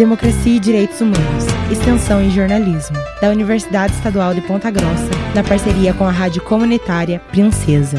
Democracia e Direitos Humanos, Extensão e Jornalismo, da Universidade Estadual de Ponta Grossa, na parceria com a Rádio Comunitária Princesa.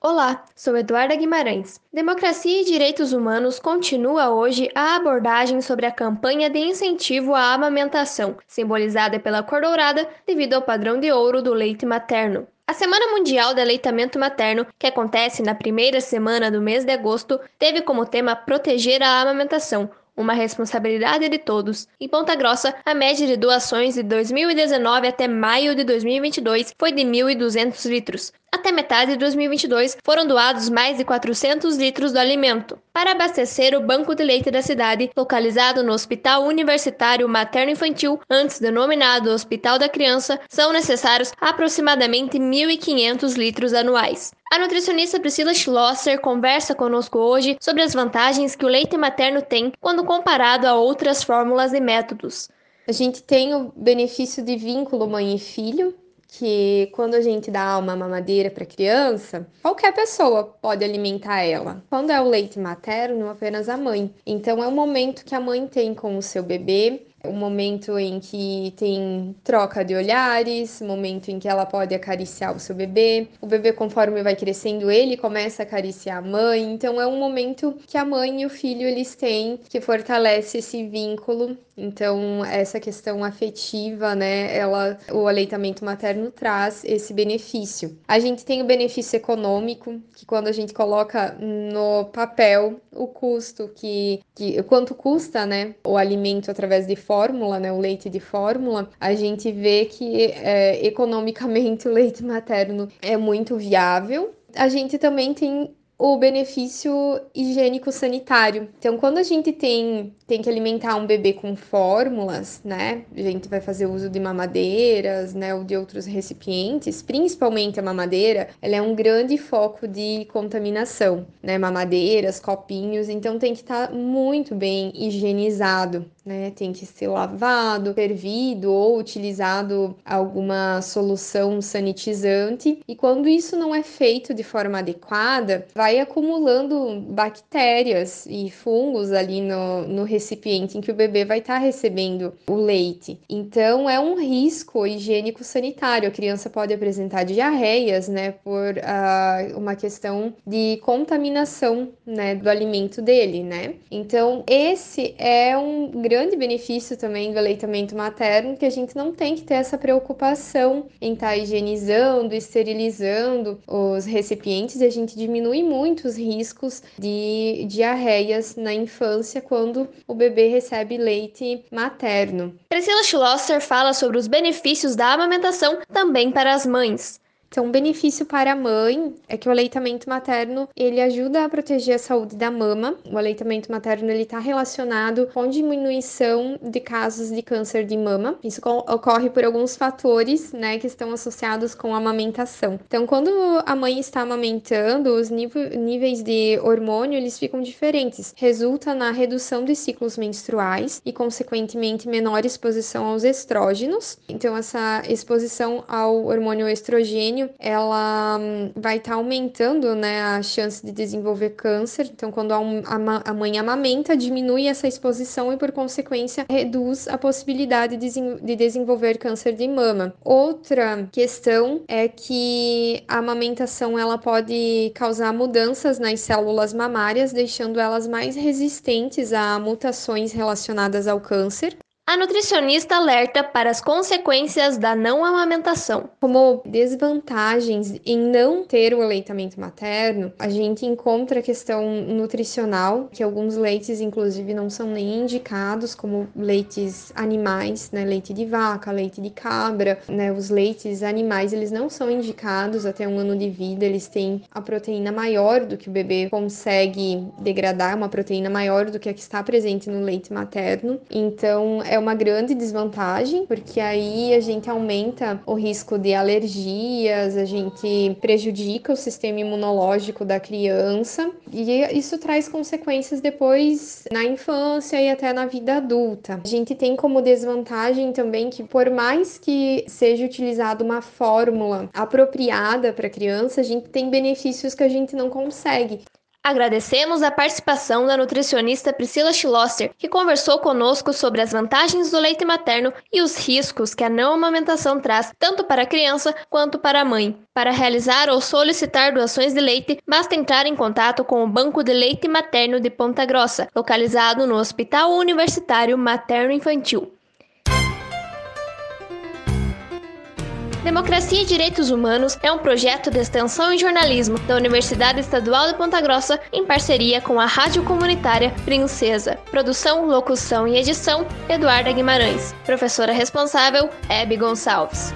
Olá, sou Eduarda Guimarães. Democracia e Direitos Humanos continua hoje a abordagem sobre a campanha de incentivo à amamentação, simbolizada pela cor dourada devido ao padrão de ouro do leite materno. A Semana Mundial de Aleitamento Materno, que acontece na primeira semana do mês de agosto, teve como tema proteger a amamentação, uma responsabilidade de todos. Em Ponta Grossa, a média de doações de 2019 até maio de 2022 foi de 1.200 litros. Até metade de 2022, foram doados mais de 400 litros do alimento para abastecer o banco de leite da cidade, localizado no Hospital Universitário Materno Infantil, antes denominado Hospital da Criança, são necessários aproximadamente 1.500 litros anuais. A nutricionista Priscila Schlosser conversa conosco hoje sobre as vantagens que o leite materno tem quando comparado a outras fórmulas e métodos. A gente tem o benefício de vínculo mãe e filho, que quando a gente dá uma mamadeira para criança, qualquer pessoa pode alimentar ela. Quando é o leite materno, apenas a mãe. Então é o momento que a mãe tem com o seu bebê, um momento em que tem troca de olhares, momento em que ela pode acariciar o seu bebê. O bebê, conforme vai crescendo, ele começa a acariciar a mãe. Então é um momento que a mãe e o filho eles têm que fortalece esse vínculo. Então essa questão afetiva, né, ela o aleitamento materno traz esse benefício. A gente tem o benefício econômico, que quando a gente coloca no papel o custo que, que quanto custa, né, o alimento através de fórmula, né, o leite de fórmula, a gente vê que é, economicamente o leite materno é muito viável. A gente também tem o benefício higiênico sanitário. Então, quando a gente tem, tem que alimentar um bebê com fórmulas, né? A gente vai fazer uso de mamadeiras, né, ou de outros recipientes, principalmente a mamadeira, ela é um grande foco de contaminação, né? Mamadeiras, copinhos, então tem que estar tá muito bem higienizado, né? Tem que ser lavado, fervido ou utilizado alguma solução sanitizante. E quando isso não é feito de forma adequada, vai acumulando bactérias e fungos ali no, no recipiente em que o bebê vai estar tá recebendo o leite. Então é um risco higiênico sanitário. A criança pode apresentar diarreias, né, por uh, uma questão de contaminação, né, do alimento dele, né? Então esse é um grande benefício também do aleitamento materno, que a gente não tem que ter essa preocupação em estar tá higienizando, esterilizando os recipientes e a gente diminui muito os riscos de diarreias na infância quando o bebê recebe leite materno. Priscila Schlosser fala sobre os benefícios da amamentação também para as mães. Então, um benefício para a mãe é que o aleitamento materno, ele ajuda a proteger a saúde da mama. O aleitamento materno, ele está relacionado com diminuição de casos de câncer de mama. Isso ocorre por alguns fatores, né, que estão associados com a amamentação. Então, quando a mãe está amamentando, os níveis de hormônio, eles ficam diferentes. Resulta na redução de ciclos menstruais e, consequentemente, menor exposição aos estrógenos. Então, essa exposição ao hormônio estrogênio ela hum, vai estar tá aumentando, né, a chance de desenvolver câncer. Então, quando a, mãe amamenta, diminui essa exposição e, por consequência, reduz a possibilidade de, de desenvolver câncer de mama. Outra questão é que a amamentação ela pode causar mudanças nas células mamárias, deixando elas mais resistentes a mutações relacionadas ao câncer. A nutricionista alerta para as consequências da não amamentação. Como desvantagens em não ter o aleitamento materno, a gente encontra a questão nutricional, que alguns leites, inclusive, não são nem indicados como leites animais, né? Leite de vaca, leite de cabra, né? Os leites animais, eles não são indicados até um ano de vida, eles têm a proteína maior do que o bebê consegue degradar, uma proteína maior do que a que está presente no leite materno. Então, é uma grande desvantagem, porque aí a gente aumenta o risco de alergias, a gente prejudica o sistema imunológico da criança e isso traz consequências depois na infância e até na vida adulta. A gente tem como desvantagem também que por mais que seja utilizada uma fórmula apropriada para criança, a gente tem benefícios que a gente não consegue. Agradecemos a participação da nutricionista Priscila Schlosser, que conversou conosco sobre as vantagens do leite materno e os riscos que a não amamentação traz tanto para a criança quanto para a mãe. Para realizar ou solicitar doações de leite, basta entrar em contato com o Banco de Leite Materno de Ponta Grossa, localizado no Hospital Universitário Materno Infantil. Democracia e Direitos Humanos é um projeto de extensão em jornalismo da Universidade Estadual de Ponta Grossa em parceria com a Rádio Comunitária Princesa. Produção, locução e edição: Eduarda Guimarães. Professora responsável: Hebe Gonçalves.